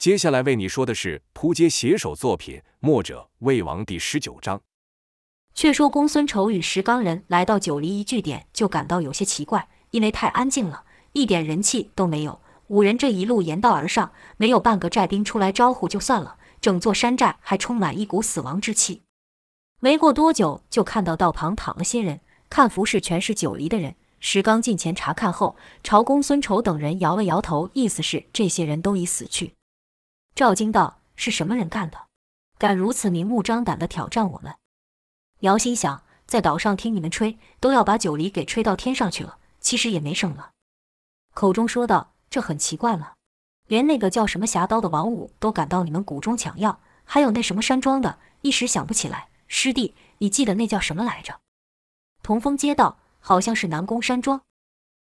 接下来为你说的是扑街写手作品《墨者魏王》第十九章。却说公孙丑与石刚人来到九黎一据点，就感到有些奇怪，因为太安静了，一点人气都没有。五人这一路沿道而上，没有半个寨兵出来招呼就算了，整座山寨还充满一股死亡之气。没过多久，就看到道旁躺了些人，看服饰全是九黎的人。石刚近前查看后，朝公孙丑等人摇了摇头，意思是这些人都已死去。赵惊道：“是什么人干的？敢如此明目张胆地挑战我们？”姚心想，在岛上听你们吹，都要把九黎给吹到天上去了，其实也没什么。口中说道：“这很奇怪了，连那个叫什么侠刀的王五都敢到你们谷中抢药，还有那什么山庄的，一时想不起来。师弟，你记得那叫什么来着？”童风接道。好像是南宫山庄，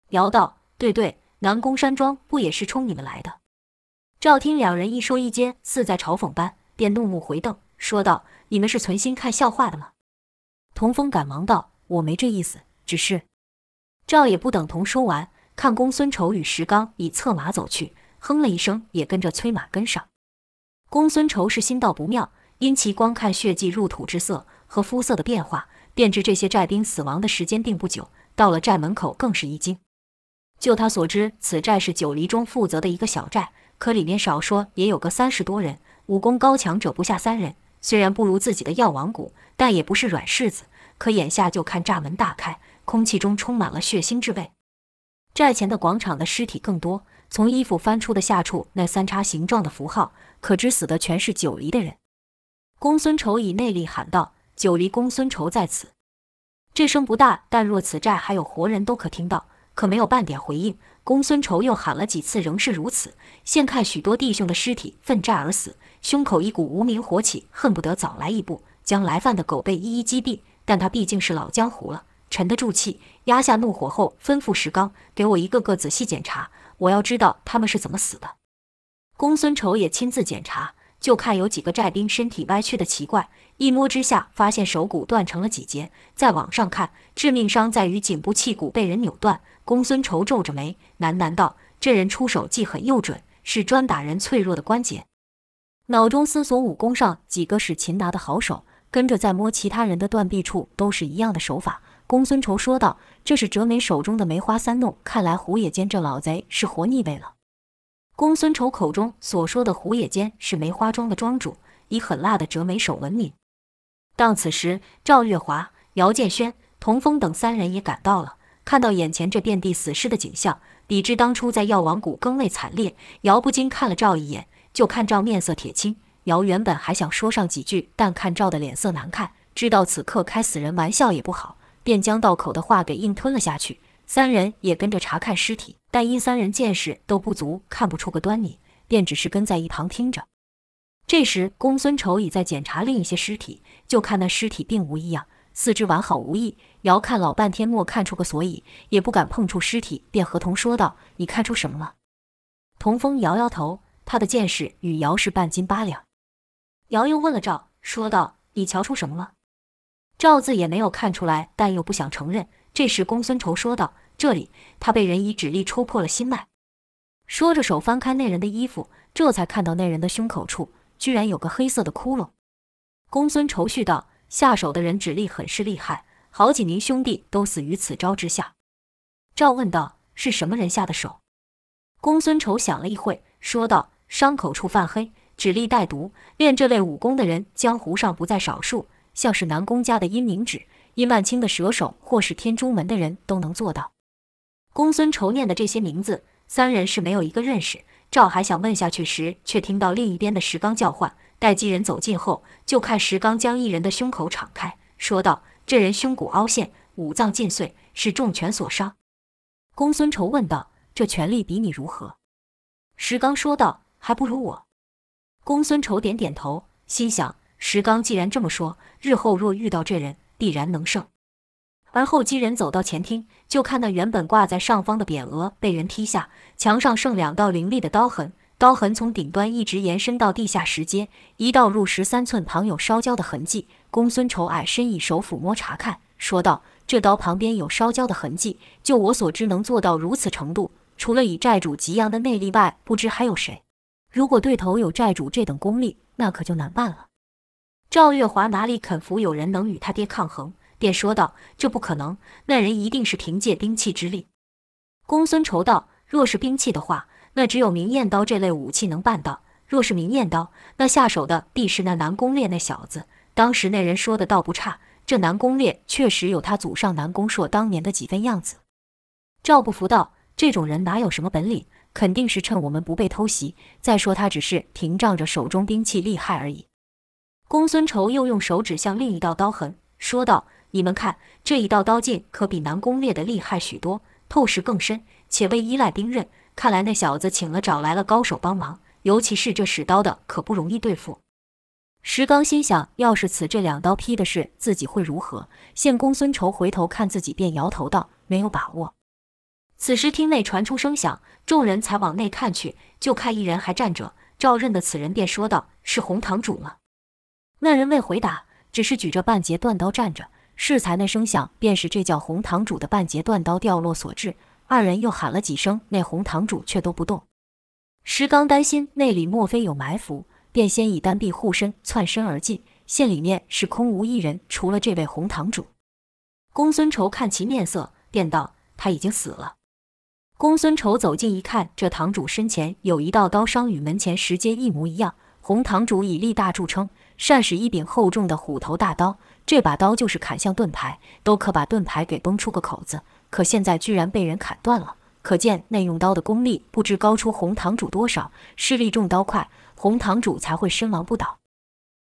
姚道，对对，南宫山庄不也是冲你们来的？赵听两人一说一间，似在嘲讽般，便怒目回瞪，说道：“你们是存心看笑话的吗？”童风赶忙道：“我没这意思，只是……”赵也不等童说完，看公孙丑与石刚已策马走去，哼了一声，也跟着催马跟上。公孙仇是心道不妙，因其光看血迹入土之色和肤色的变化。便知这些寨兵死亡的时间并不久，到了寨门口更是一惊。就他所知，此寨是九黎中负责的一个小寨，可里面少说也有个三十多人，武功高强者不下三人。虽然不如自己的药王谷，但也不是软柿子。可眼下就看寨门大开，空气中充满了血腥之味。寨前的广场的尸体更多，从衣服翻出的下处那三叉形状的符号，可知死的全是九黎的人。公孙丑以内力喊道。九黎公孙仇在此，这声不大，但若此寨还有活人都可听到，可没有半点回应。公孙仇又喊了几次，仍是如此。现看许多弟兄的尸体奋战而死，胸口一股无名火起，恨不得早来一步，将来犯的狗辈一一击毙。但他毕竟是老江湖了，沉得住气，压下怒火后，吩咐石刚给我一个个仔细检查，我要知道他们是怎么死的。公孙仇也亲自检查。就看有几个寨兵身体歪曲的奇怪，一摸之下发现手骨断成了几节。再往上看，致命伤在于颈部气骨被人扭断。公孙仇皱着眉，喃喃道：“这人出手既狠又准，是专打人脆弱的关节。”脑中思索武功上几个使擒拿的好手，跟着再摸其他人的断臂处，都是一样的手法。公孙仇说道：“这是折梅手中的梅花三弄，看来胡野间这老贼是活腻味了。”公孙丑口中所说的胡野间是梅花庄的庄主，以狠辣的折梅手闻名。当此时，赵月华、姚建轩、童风等三人也赶到了，看到眼前这遍地死尸的景象，比之当初在药王谷更为惨烈。姚不禁看了赵一眼，就看赵面色铁青。姚原本还想说上几句，但看赵的脸色难看，知道此刻开死人玩笑也不好，便将道口的话给硬吞了下去。三人也跟着查看尸体，但因三人见识都不足，看不出个端倪，便只是跟在一旁听着。这时，公孙丑已在检查另一些尸体，就看那尸体并无异样，四肢完好无异。姚看老半天，莫看出个所以，也不敢碰触尸体，便和童说道：“你看出什么了？”童风摇摇头，他的见识与姚是半斤八两。姚又问了赵，说道：“你瞧出什么了？”赵字也没有看出来，但又不想承认。这时，公孙仇说道：“这里，他被人以指力戳破了心脉。”说着，手翻开那人的衣服，这才看到那人的胸口处居然有个黑色的窟窿。公孙仇续道：“下手的人指力很是厉害，好几名兄弟都死于此招之下。”赵问道：“是什么人下的手？”公孙仇想了一会，说道：“伤口处泛黑，指力带毒，练这类武功的人，江湖上不在少数，像是南宫家的阴明指。”殷万清的蛇手，或是天珠门的人都能做到。公孙仇念的这些名字，三人是没有一个认识。赵还想问下去时，却听到另一边的石刚叫唤。待几人走近后，就看石刚将一人的胸口敞开，说道：“这人胸骨凹陷，五脏尽碎，是重拳所伤。”公孙仇问道：“这拳力比你如何？”石刚说道：“还不如我。”公孙仇点点头，心想：石刚既然这么说，日后若遇到这人，必然能胜。而后几人走到前厅，就看那原本挂在上方的匾额被人踢下，墙上剩两道凌厉的刀痕，刀痕从顶端一直延伸到地下石阶，一道入十三寸，旁有烧焦的痕迹。公孙丑矮身以手抚摸查看，说道：“这刀旁边有烧焦的痕迹，就我所知，能做到如此程度，除了以寨主吉阳的内力外，不知还有谁。”如果对头有债主这等功力，那可就难办了。赵月华哪里肯服有人能与他爹抗衡，便说道：“这不可能，那人一定是凭借兵器之力。”公孙仇道：“若是兵器的话，那只有明艳刀这类武器能办到；若是明艳刀，那下手的必是那南宫烈那小子。当时那人说的倒不差，这南宫烈确实有他祖上南宫硕当年的几分样子。”赵不服道：“这种人哪有什么本领？”肯定是趁我们不备偷袭。再说他只是凭仗着手中兵器厉害而已。公孙仇又用手指向另一道刀痕，说道：“你们看这一道刀劲，可比南宫烈的厉害许多，透视更深，且未依赖兵刃。看来那小子请了找来了高手帮忙，尤其是这使刀的，可不容易对付。”石刚心想：要是此这两刀劈的是自己会如何？见公孙仇回头看自己，便摇头道：“没有把握。”此时厅内传出声响，众人才往内看去，就看一人还站着。赵认的此人，便说道：“是洪堂主吗？”那人未回答，只是举着半截断刀站着。适才那声响，便是这叫洪堂主的半截断刀掉落所致。二人又喊了几声，那洪堂主却都不动。石刚担心那里莫非有埋伏，便先以单臂护身，窜身而进。见里面是空无一人，除了这位洪堂主。公孙仇看其面色，便道：“他已经死了。”公孙仇走近一看，这堂主身前有一道刀伤，与门前石阶一模一样。洪堂主以力大著称，善使一柄厚重的虎头大刀。这把刀就是砍向盾牌，都可把盾牌给崩出个口子。可现在居然被人砍断了，可见那用刀的功力不知高出红堂主多少。势力重刀快，红堂主才会身亡不倒。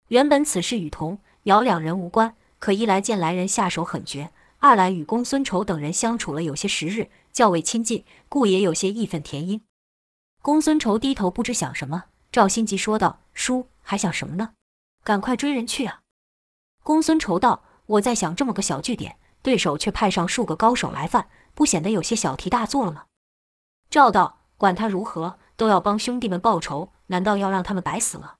原本此事与童瑶两人无关，可一来见来人下手狠绝，二来与公孙仇等人相处了有些时日。较为亲近，故也有些义愤填膺。公孙仇低头不知想什么，赵心急说道：“叔还想什么呢？赶快追人去啊！”公孙仇道：“我在想，这么个小据点，对手却派上数个高手来犯，不显得有些小题大做了吗？”赵道：“管他如何，都要帮兄弟们报仇，难道要让他们白死了？”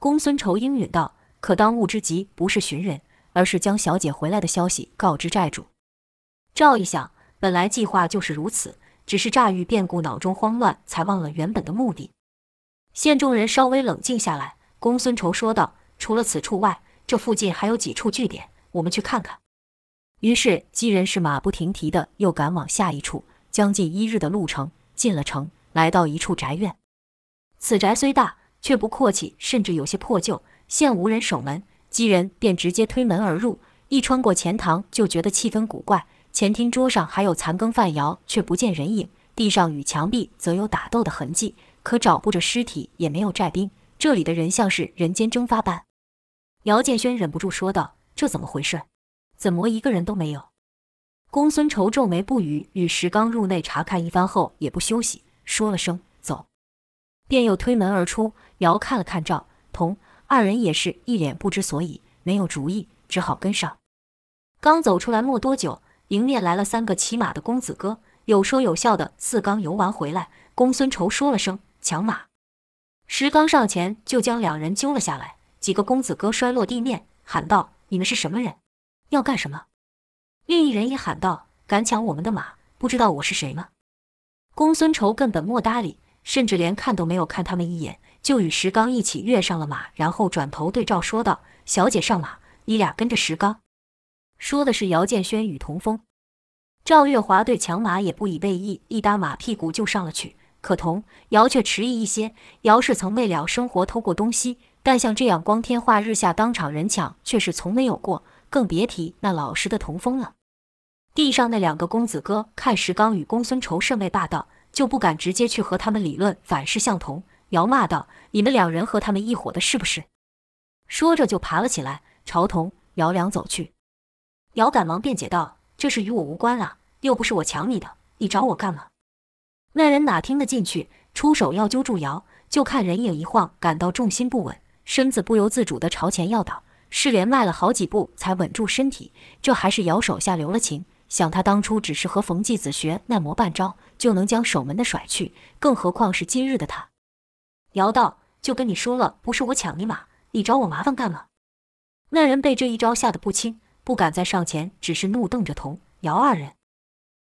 公孙仇应允道：“可当务之急不是寻人，而是将小姐回来的消息告知债主。”赵一想。本来计划就是如此，只是乍遇变故，脑中慌乱，才忘了原本的目的。现众人稍微冷静下来，公孙仇说道：“除了此处外，这附近还有几处据点，我们去看看。”于是几人是马不停蹄的又赶往下一处。将近一日的路程，进了城，来到一处宅院。此宅虽大，却不阔气，甚至有些破旧。现无人守门，几人便直接推门而入。一穿过前堂，就觉得气氛古怪。前厅桌上还有残羹饭肴，却不见人影；地上与墙壁则有打斗的痕迹，可找不着尸体，也没有寨兵。这里的人像是人间蒸发般。姚建轩忍不住说道：“这怎么回事？怎么一个人都没有？”公孙仇皱眉不语，与石刚入内查看一番后，也不休息，说了声“走”，便又推门而出。姚看了看赵同二人，也是一脸不知所以，没有主意，只好跟上。刚走出来没多久。迎面来了三个骑马的公子哥，有说有笑的四刚游玩回来。公孙仇说了声“抢马”，石刚上前就将两人揪了下来。几个公子哥摔落地面，喊道：“你们是什么人？要干什么？”另一人也喊道：“敢抢我们的马，不知道我是谁吗？”公孙仇根本莫搭理，甚至连看都没有看他们一眼，就与石刚一起跃上了马，然后转头对赵说道：“小姐上马，你俩跟着石刚。”说的是姚建轩与童风，赵月华对抢马也不以为意，一搭马屁股就上了去。可童姚却迟疑一些。姚是曾为了生活偷过东西，但像这样光天化日下当场人抢，却是从没有过，更别提那老实的童风了。地上那两个公子哥看石刚与公孙仇甚为霸道，就不敢直接去和他们理论，反是向童姚骂道：“你们两人和他们一伙的，是不是？”说着就爬了起来，朝童姚两走去。姚赶忙辩解道：“这事与我无关啊，又不是我抢你的，你找我干嘛？”那人哪听得进去，出手要揪住姚，就看人影一晃，感到重心不稳，身子不由自主地朝前要倒，是连迈了好几步才稳住身体。这还是姚手下留了情，想他当初只是和冯继子学那魔半招，就能将守门的甩去，更何况是今日的他。姚道：“就跟你说了，不是我抢你马，你找我麻烦干嘛？”那人被这一招吓得不轻。不敢再上前，只是怒瞪着童姚二人。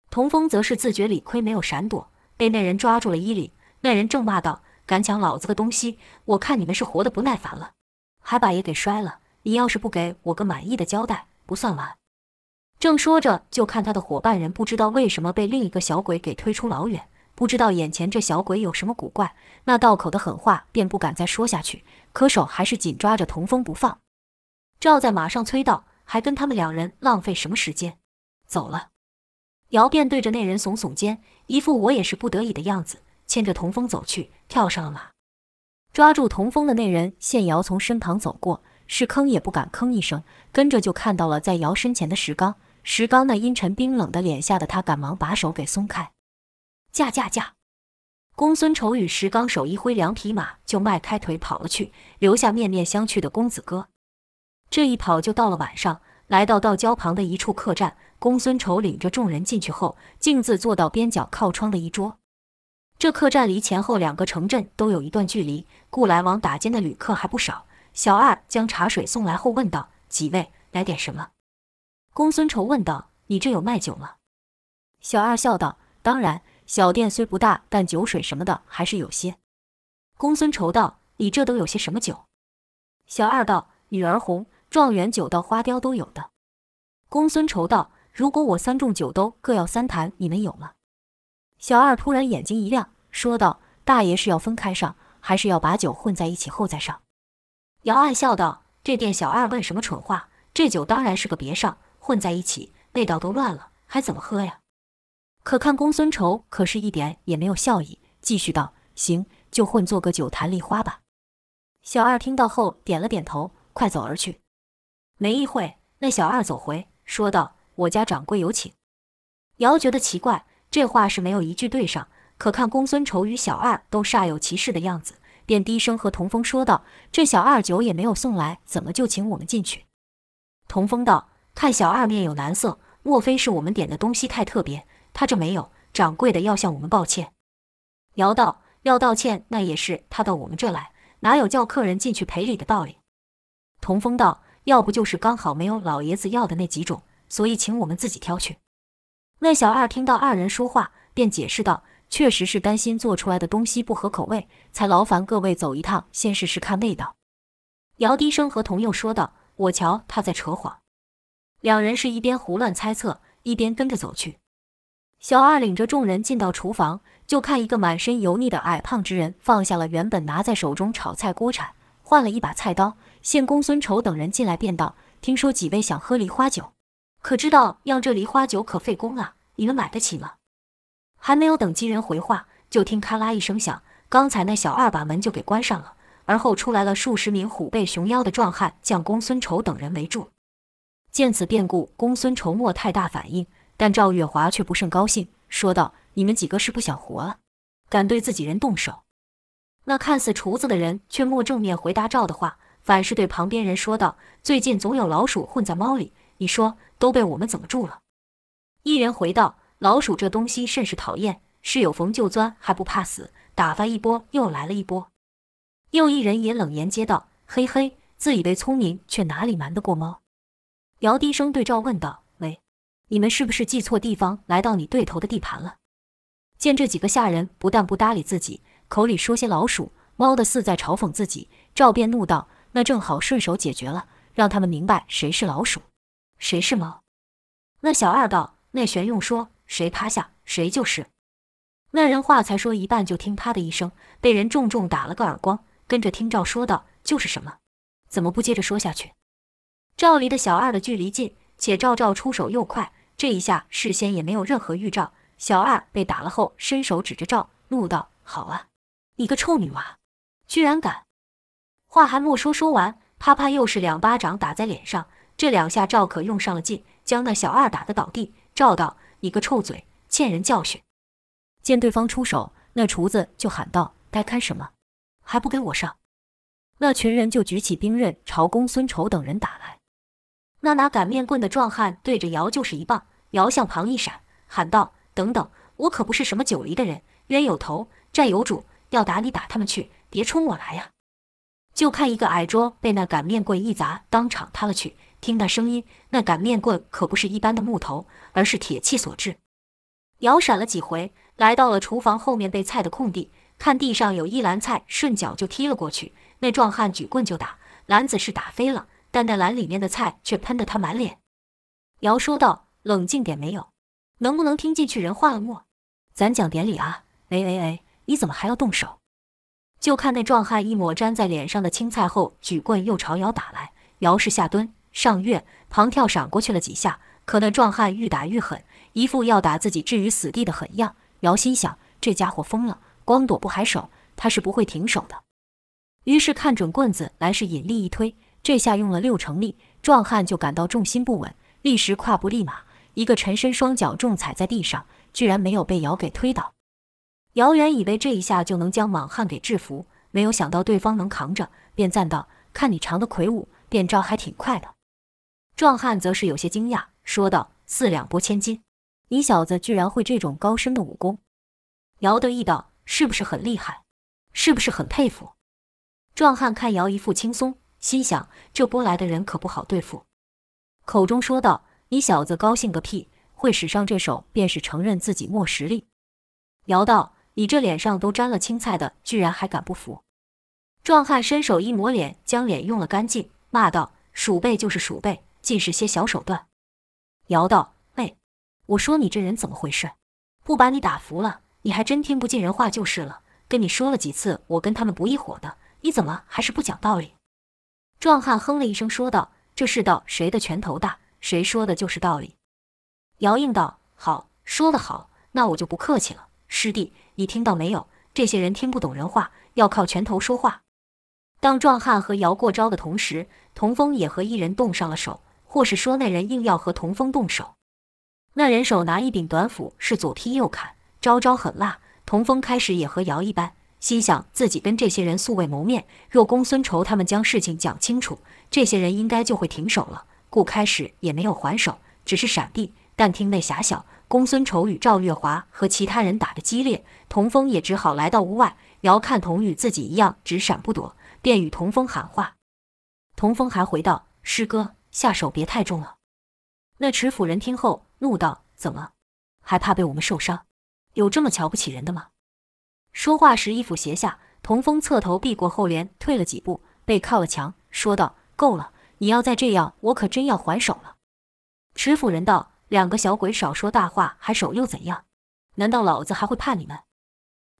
童风则是自觉理亏，没有闪躲，被那人抓住了衣领。那人正骂道：“敢抢老子的东西，我看你们是活得不耐烦了，还把爷给摔了。你要是不给我个满意的交代，不算完。正说着，就看他的伙伴人不知道为什么被另一个小鬼给推出老远，不知道眼前这小鬼有什么古怪，那道口的狠话便不敢再说下去，可手还是紧抓着童风不放。赵在马上催道：“还跟他们两人浪费什么时间？走了。”姚便对着那人耸耸肩，一副我也是不得已的样子，牵着童风走去，跳上了马。抓住童风的那人见姚从身旁走过。是吭也不敢吭一声，跟着就看到了在姚身前的石刚。石刚那阴沉冰冷的脸，吓得他赶忙把手给松开。驾驾驾！公孙丑与石刚手一挥，两匹马就迈开腿跑了去，留下面面相觑的公子哥。这一跑就到了晚上，来到道交旁的一处客栈。公孙丑领着众人进去后，径自坐到边角靠窗的一桌。这客栈离前后两个城镇都有一段距离，故来往打尖的旅客还不少。小二将茶水送来后问道：“几位来点什么？”公孙仇问道：“你这有卖酒吗？”小二笑道：“当然，小店虽不大，但酒水什么的还是有些。”公孙仇道：“你这都有些什么酒？”小二道：“女儿红、状元酒到花雕都有的。”公孙仇道：“如果我三中酒都各要三坛，你们有吗？”小二突然眼睛一亮，说道：“大爷是要分开上，还是要把酒混在一起后再上？”姚暗笑道：“这店小二问什么蠢话？这酒当然是个别上，混在一起，味道都乱了，还怎么喝呀？”可看公孙仇可是一点也没有笑意，继续道：“行，就混做个酒坛梨花吧。”小二听到后点了点头，快走而去。没一会，那小二走回，说道：“我家掌柜有请。”姚觉得奇怪，这话是没有一句对上。可看公孙仇与小二都煞有其事的样子。便低声和童风说道：“这小二酒也没有送来，怎么就请我们进去？”童风道：“看小二面有难色，莫非是我们点的东西太特别？他这没有，掌柜的要向我们抱歉。”姚道：“要道歉，那也是他到我们这来，哪有叫客人进去赔礼的道理？”童风道：“要不就是刚好没有老爷子要的那几种，所以请我们自己挑去。”那小二听到二人说话，便解释道。确实是担心做出来的东西不合口味，才劳烦各位走一趟，先试试看味道。姚低声和童佑说道：“我瞧他在扯谎。”两人是一边胡乱猜测，一边跟着走去。小二领着众人进到厨房，就看一个满身油腻的矮胖之人放下了原本拿在手中炒菜锅铲，换了一把菜刀。见公孙丑等人进来，便道：“听说几位想喝梨花酒，可知道酿这梨花酒可费工啊？你们买得起吗？”还没有等几人回话，就听咔啦一声响，刚才那小二把门就给关上了，而后出来了数十名虎背熊腰的壮汉，将公孙仇等人围住。见此变故，公孙仇莫太大反应，但赵月华却不甚高兴，说道：“你们几个是不想活了？敢对自己人动手？”那看似厨子的人却莫正面回答赵的话，反是对旁边人说道：“最近总有老鼠混在猫里，你说都被我们怎么住了？”一人回道。老鼠这东西甚是讨厌，是有缝就钻，还不怕死。打发一波，又来了一波。又一人也冷言接道：“嘿嘿，自以为聪明，却哪里瞒得过猫？”姚低声对赵问道：“喂，你们是不是记错地方，来到你对头的地盘了？”见这几个下人不但不搭理自己，口里说些老鼠、猫的，似在嘲讽自己，赵便怒道：“那正好顺手解决了，让他们明白谁是老鼠，谁是猫。”那小二道：“那玄用说。”谁趴下，谁就是。那人话才说一半，就听啪的一声，被人重重打了个耳光。跟着听赵说道：“就是什么？怎么不接着说下去？”赵离的小二的距离近，且赵赵出手又快，这一下事先也没有任何预兆。小二被打了后，伸手指着赵，怒道：“好啊，你个臭女娃，居然敢！”话还没说说完，啪啪又是两巴掌打在脸上。这两下赵可用上了劲，将那小二打得倒地。赵道。你个臭嘴，欠人教训！见对方出手，那厨子就喊道：“该看什么？还不给我上！”那群人就举起兵刃朝公孙仇等人打来。那拿擀面棍的壮汉对着姚就是一棒，姚向旁一闪，喊道：“等等，我可不是什么九黎的人，冤有头，债有主，要打你打他们去，别冲我来呀！”就看一个矮桌被那擀面棍一砸，当场塌了去。听那声音，那擀面棍可不是一般的木头，而是铁器所制。姚闪了几回，来到了厨房后面备菜的空地，看地上有一篮菜，顺脚就踢了过去。那壮汉举棍就打，篮子是打飞了，但那篮里面的菜却喷得他满脸。姚说道：“冷静点，没有，能不能听进去人话了没？咱讲典理啊！哎哎哎，你怎么还要动手？”就看那壮汉一抹粘在脸上的青菜后，举棍又朝姚打来。姚是下蹲、上跃、旁跳闪过去了几下，可那壮汉愈打愈狠，一副要打自己置于死地的狠样。姚心想：这家伙疯了，光躲不还手，他是不会停手的。于是看准棍子来，势引力一推，这下用了六成力，壮汉就感到重心不稳，立时跨步立马，一个沉身，双脚重踩在地上，居然没有被姚给推倒。姚原以为这一下就能将莽汉给制服，没有想到对方能扛着，便赞道：“看你长得魁梧，变招还挺快的。”壮汉则是有些惊讶，说道：“四两拨千斤，你小子居然会这种高深的武功。”姚得意道：“是不是很厉害？是不是很佩服？”壮汉看姚一副轻松，心想：这拨来的人可不好对付，口中说道：“你小子高兴个屁！会使上这手，便是承认自己没实力。”姚道。你这脸上都沾了青菜的，居然还敢不服？壮汉伸手一抹脸，将脸用了干净，骂道：“鼠辈就是鼠辈，尽是些小手段。”姚道：“哎，我说你这人怎么回事？不把你打服了，你还真听不进人话就是了。跟你说了几次，我跟他们不一伙的，你怎么还是不讲道理？”壮汉哼了一声，说道：“这世道谁的拳头大，谁说的就是道理。”姚应道：“好，说得好，那我就不客气了。”师弟，你听到没有？这些人听不懂人话，要靠拳头说话。当壮汉和姚过招的同时，童风也和一人动上了手，或是说那人硬要和童风动手。那人手拿一柄短斧，是左劈右砍，招招狠辣。童风开始也和姚一般，心想自己跟这些人素未谋面，若公孙仇他们将事情讲清楚，这些人应该就会停手了，故开始也没有还手，只是闪避。但厅内狭小。公孙仇与赵月华和其他人打得激烈，童风也只好来到屋外。姚看童与自己一样，只闪不躲，便与童风喊话。童风还回道：“师哥，下手别太重了。”那持斧人听后怒道：“怎么，还怕被我们受伤？有这么瞧不起人的吗？”说话时，一斧斜下，童风侧头避过后帘，退了几步，背靠了墙，说道：“够了，你要再这样，我可真要还手了。”持斧人道。两个小鬼少说大话，还手又怎样？难道老子还会怕你们？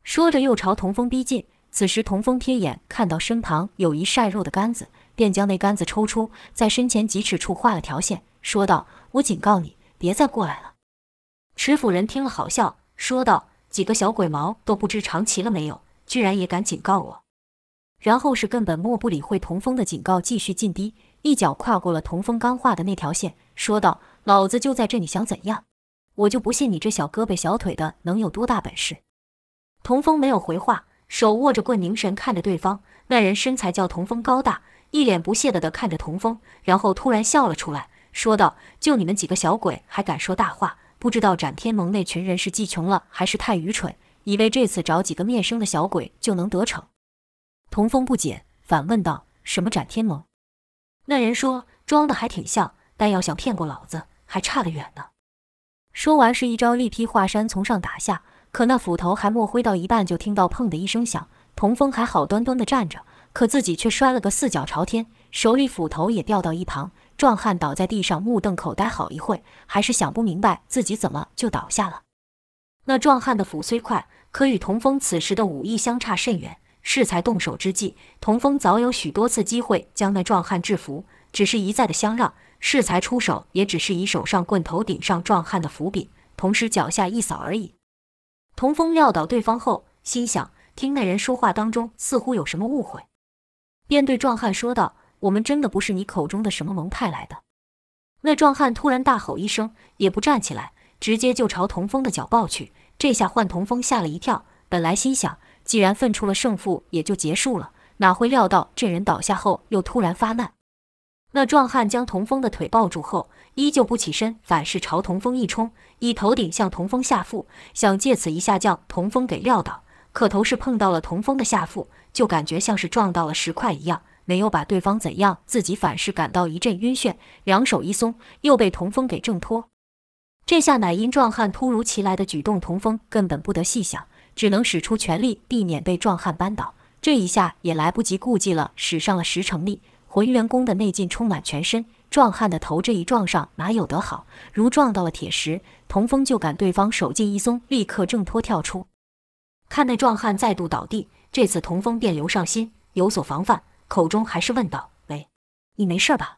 说着又朝童风逼近。此时童风瞥眼看到身旁有一晒肉的杆子，便将那杆子抽出，在身前几尺处画了条线，说道：“我警告你，别再过来了。”持斧人听了好笑，说道：“几个小鬼毛都不知长齐了没有，居然也敢警告我！”然后是根本漠不理会童风的警告，继续进逼，一脚跨过了童风刚画的那条线，说道。老子就在这，你想怎样？我就不信你这小胳膊小腿的能有多大本事。童风没有回话，手握着棍，凝神看着对方。那人身材较童风高大，一脸不屑的的看着童风，然后突然笑了出来，说道：“就你们几个小鬼还敢说大话？不知道斩天盟那群人是记穷了，还是太愚蠢，以为这次找几个面生的小鬼就能得逞？”童风不解，反问道：“什么斩天盟？”那人说：“装的还挺像，但要想骗过老子。”还差得远呢。说完，是一招力劈华山从上打下，可那斧头还没挥到一半，就听到砰的一声响。童风还好端端的站着，可自己却摔了个四脚朝天，手里斧头也掉到一旁。壮汉倒在地上，目瞪口呆好一会，还是想不明白自己怎么就倒下了。那壮汉的斧虽快，可与童风此时的武艺相差甚远。适才动手之际，童风早有许多次机会将那壮汉制服，只是一再的相让。适才出手，也只是以手上棍头顶上壮汉的斧柄，同时脚下一扫而已。童风撂倒对方后，心想：听那人说话当中似乎有什么误会，便对壮汉说道：“我们真的不是你口中的什么蒙派来的。”那壮汉突然大吼一声，也不站起来，直接就朝童风的脚抱去。这下换童风吓了一跳，本来心想：既然分出了胜负，也就结束了，哪会料到这人倒下后又突然发难。那壮汉将童风的腿抱住后，依旧不起身，反是朝童风一冲，以头顶向童风下腹，想借此一下将童风给撂倒。可头是碰到了童风的下腹，就感觉像是撞到了石块一样，没有把对方怎样，自己反是感到一阵晕眩，两手一松，又被童风给挣脱。这下乃因壮汉突如其来的举动，童风根本不得细想，只能使出全力避免被壮汉扳倒。这一下也来不及顾忌了，使上了十成力，浑元功的内劲充满全身。壮汉的头这一撞上，哪有得好？如撞到了铁石。童风就感对方手劲一松，立刻挣脱跳出。看那壮汉再度倒地，这次童风便留上心，有所防范，口中还是问道：“喂，你没事吧？”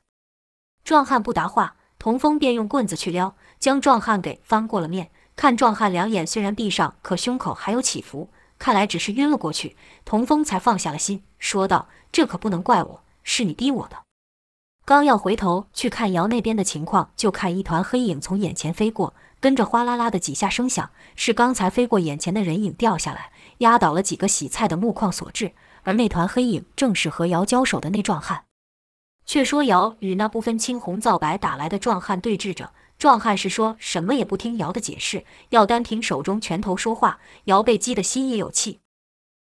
壮汉不答话，童风便用棍子去撩，将壮汉给翻过了面。看壮汉两眼虽然闭上，可胸口还有起伏，看来只是晕了过去。童风才放下了心，说道：“这可不能怪我，是你逼我的。”刚要回头去看姚那边的情况，就看一团黑影从眼前飞过，跟着哗啦啦的几下声响，是刚才飞过眼前的人影掉下来，压倒了几个洗菜的木框所致。而那团黑影正是和姚交手的那壮汉。却说姚与那不分青红皂白打来的壮汉对峙着，壮汉是说什么也不听姚的解释，要单凭手中拳头说话。姚被激得心也有气。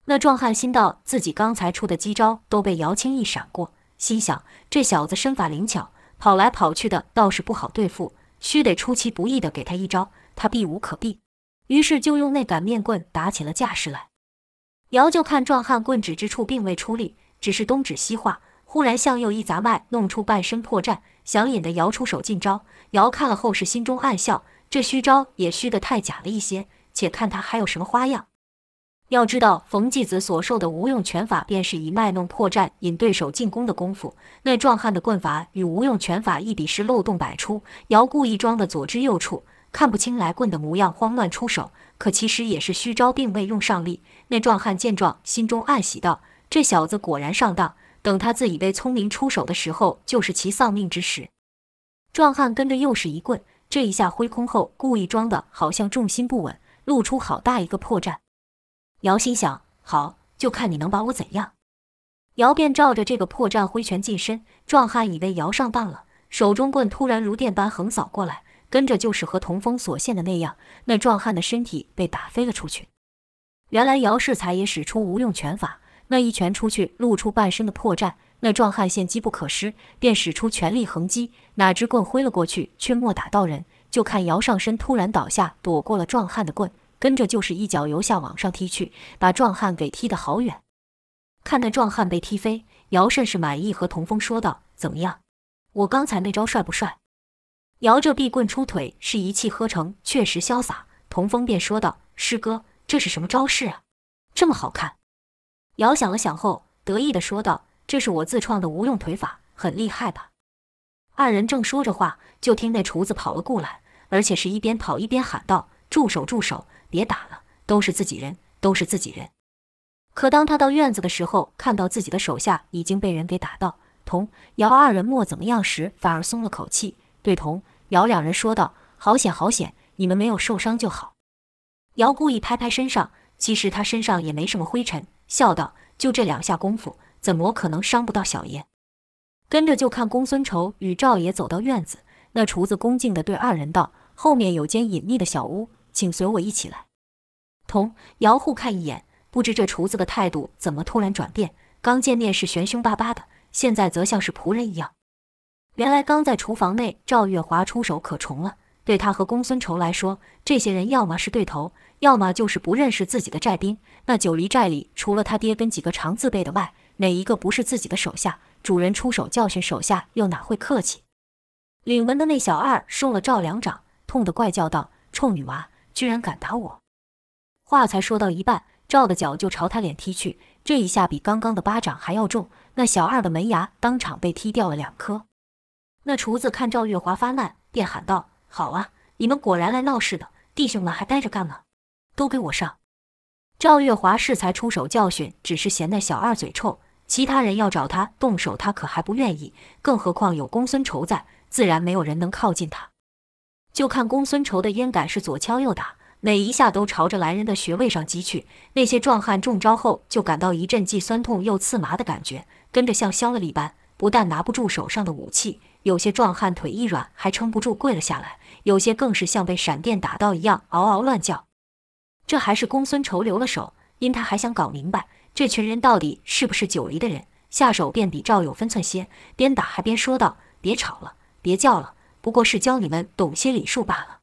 那壮汉心道自己刚才出的机招都被姚轻易闪过。心想，这小子身法灵巧，跑来跑去的，倒是不好对付。须得出其不意的给他一招，他避无可避。于是就用那擀面棍打起了架势来。姚就看壮汉棍指之处并未出力，只是东指西画，忽然向右一砸脉，弄出半身破绽，想引得姚出手进招。姚看了后是心中暗笑，这虚招也虚得太假了一些。且看他还有什么花样。要知道，冯继子所授的无用拳法，便是以卖弄破绽，引对手进攻的功夫。那壮汉的棍法与无用拳法一比，是漏洞百出。姚故意装的左支右绌，看不清来棍的模样，慌乱出手，可其实也是虚招，并未用上力。那壮汉见状，心中暗喜道：“这小子果然上当。等他自以为聪明出手的时候，就是其丧命之时。”壮汉跟着又是一棍，这一下挥空后，故意装的好像重心不稳，露出好大一个破绽。姚心想：好，就看你能把我怎样。姚便照着这个破绽挥拳近身。壮汉以为姚上当了，手中棍突然如电般横扫过来，跟着就是和童风所现的那样，那壮汉的身体被打飞了出去。原来姚世才也使出无用拳法，那一拳出去，露出半身的破绽。那壮汉见机不可失，便使出全力横击，哪知棍挥了过去，却没打到人。就看姚上身突然倒下，躲过了壮汉的棍。跟着就是一脚由下往上踢去，把壮汉给踢得好远。看那壮汉被踢飞，姚甚是满意，和童风说道：“怎么样？我刚才那招帅不帅？”姚这臂棍出腿是一气呵成，确实潇洒。童风便说道：“师哥，这是什么招式啊？这么好看？”姚想了想后，得意地说道：“这是我自创的无用腿法，很厉害吧？”二人正说着话，就听那厨子跑了过来，而且是一边跑一边喊道：“住手！住手！”别打了，都是自己人，都是自己人。可当他到院子的时候，看到自己的手下已经被人给打到，童、姚二人莫怎么样时，反而松了口气，对童、姚两人说道：“好险，好险，你们没有受伤就好。”姚故意拍拍身上，其实他身上也没什么灰尘，笑道：“就这两下功夫，怎么可能伤不到小爷？”跟着就看公孙仇与赵爷走到院子，那厨子恭敬地对二人道：“后面有间隐秘的小屋。”请随我一起来。童、姚互看一眼，不知这厨子的态度怎么突然转变。刚见面是悬凶巴巴的，现在则像是仆人一样。原来刚在厨房内，赵月华出手可重了。对他和公孙仇来说，这些人要么是对头，要么就是不认识自己的寨兵。那九黎寨里，除了他爹跟几个长字辈的外，哪一个不是自己的手下？主人出手教训手下，又哪会客气？领文的那小二受了赵两掌，痛得怪叫道：“臭女娃！”居然敢打我！话才说到一半，赵的脚就朝他脸踢去，这一下比刚刚的巴掌还要重。那小二的门牙当场被踢掉了两颗。那厨子看赵月华发难，便喊道：“好啊，你们果然来闹事的，弟兄们还待着干嘛？都给我上！”赵月华适才出手教训，只是嫌那小二嘴臭，其他人要找他动手，他可还不愿意。更何况有公孙仇在，自然没有人能靠近他。就看公孙仇的烟杆是左敲右打，每一下都朝着来人的穴位上击去。那些壮汉中招后，就感到一阵既酸痛又刺麻的感觉，跟着像消了力般，不但拿不住手上的武器，有些壮汉腿一软，还撑不住跪了下来；有些更是像被闪电打到一样，嗷嗷乱叫。这还是公孙仇留了手，因他还想搞明白这群人到底是不是九黎的人，下手便比赵有分寸些，边打还边说道：“别吵了，别叫了。”不过是教你们懂些礼数罢了。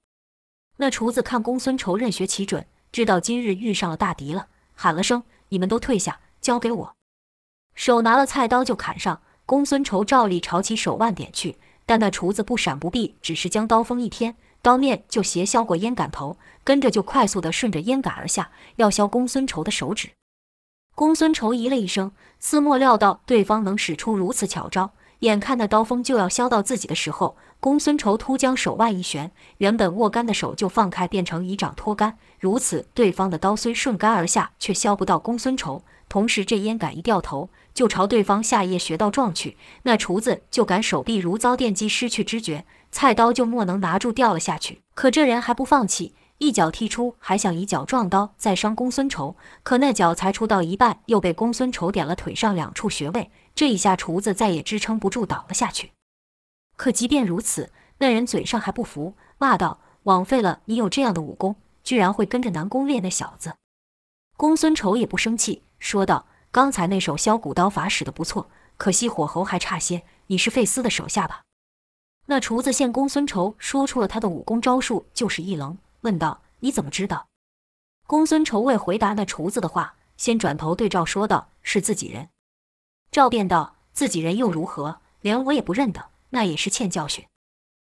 那厨子看公孙仇任学其准，知道今日遇上了大敌了，喊了声：“你们都退下，交给我。”手拿了菜刀就砍上。公孙仇照例朝其手腕点去，但那厨子不闪不避，只是将刀锋一偏，刀面就斜削过烟杆头，跟着就快速地顺着烟杆而下，要削公孙仇的手指。公孙仇咦了一声，似莫料到对方能使出如此巧招。眼看那刀锋就要削到自己的时候，公孙仇突将手腕一旋，原本握杆的手就放开，变成以掌托杆。如此，对方的刀虽顺杆而下，却削不到公孙仇。同时，这烟杆一掉头，就朝对方下颌穴道撞去。那厨子就感手臂如遭电击，失去知觉，菜刀就莫能拿住，掉了下去。可这人还不放弃。一脚踢出，还想以脚撞刀再伤公孙仇，可那脚才出到一半，又被公孙仇点了腿上两处穴位。这一下，厨子再也支撑不住，倒了下去。可即便如此，那人嘴上还不服，骂道：“枉费了你有这样的武功，居然会跟着南宫烈那小子。”公孙仇也不生气，说道：“刚才那手削骨刀法使得不错，可惜火候还差些。你是费斯的手下吧？”那厨子见公孙仇说出了他的武功招数，就是一愣。问道：“你怎么知道？”公孙仇未回答那厨子的话，先转头对赵说道：“是自己人。”赵便道：“自己人又如何？连我也不认得，那也是欠教训。”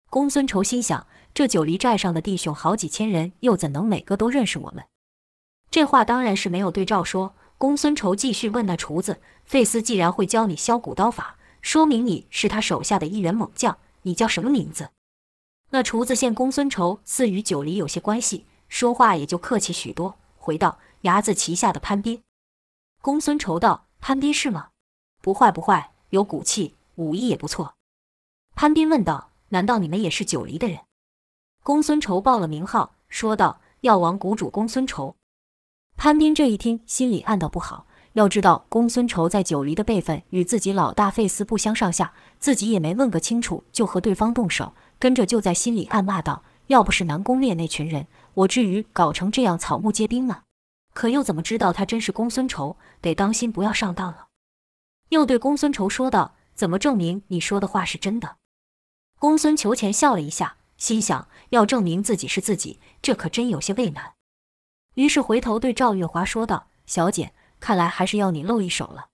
公孙仇心想：这九黎寨上的弟兄好几千人，又怎能每个都认识我们？这话当然是没有对赵说。公孙仇继续问那厨子：“费斯既然会教你削骨刀法，说明你是他手下的一员猛将。你叫什么名字？”那厨子见公孙仇似与九黎有些关系，说话也就客气许多，回道：“睚眦旗下的潘斌。”公孙仇道：“潘斌是吗？不坏不坏，有骨气，武艺也不错。”潘斌问道：“难道你们也是九黎的人？”公孙仇报了名号，说道：“药王谷主公孙仇。”潘斌这一听，心里暗道不好。要知道，公孙仇在九黎的辈分与自己老大费斯不相上下，自己也没问个清楚，就和对方动手。跟着就在心里暗骂道：“要不是南宫烈那群人，我至于搞成这样草木皆兵吗？可又怎么知道他真是公孙仇？得当心不要上当了。”又对公孙仇说道：“怎么证明你说的话是真的？”公孙仇前笑了一下，心想：要证明自己是自己，这可真有些为难。于是回头对赵月华说道：“小姐，看来还是要你露一手了。”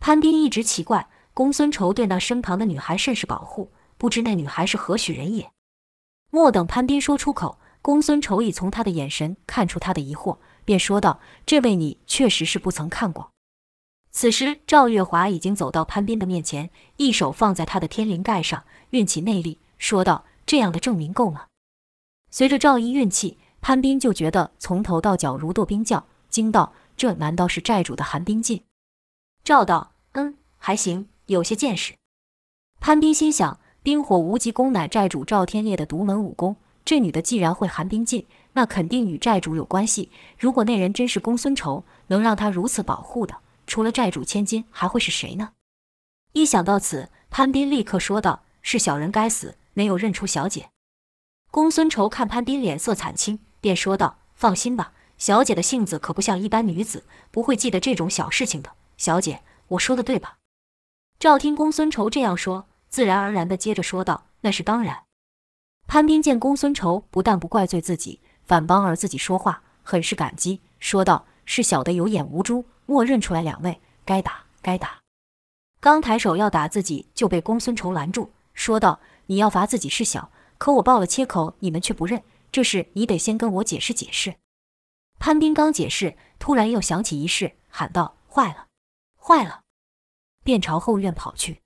潘斌一直奇怪，公孙仇对那身旁的女孩甚是保护。不知那女孩是何许人也？莫等潘斌说出口，公孙仇已从他的眼神看出他的疑惑，便说道：“这位你确实是不曾看过。”此时赵月华已经走到潘斌的面前，一手放在他的天灵盖上，运起内力，说道：“这样的证明够吗？”随着赵一运气，潘斌就觉得从头到脚如堕冰窖，惊道：“这难道是寨主的寒冰劲？”赵道：“嗯，还行，有些见识。”潘斌心想。冰火无极功乃寨主赵天烈的独门武功。这女的既然会寒冰劲，那肯定与寨主有关系。如果那人真是公孙仇，能让他如此保护的，除了寨主千金，还会是谁呢？一想到此，潘斌立刻说道：“是小人该死，没有认出小姐。”公孙仇看潘斌脸色惨青，便说道：“放心吧，小姐的性子可不像一般女子，不会记得这种小事情的。小姐，我说的对吧？”赵听公孙仇这样说。自然而然地接着说道：“那是当然。”潘斌见公孙仇不但不怪罪自己，反帮儿自己说话，很是感激，说道：“是小的有眼无珠，莫认出来两位，该打该打。”刚抬手要打自己，就被公孙仇拦住，说道：“你要罚自己是小，可我报了切口，你们却不认，这事你得先跟我解释解释。”潘斌刚解释，突然又想起一事，喊道：“坏了，坏了！”便朝后院跑去。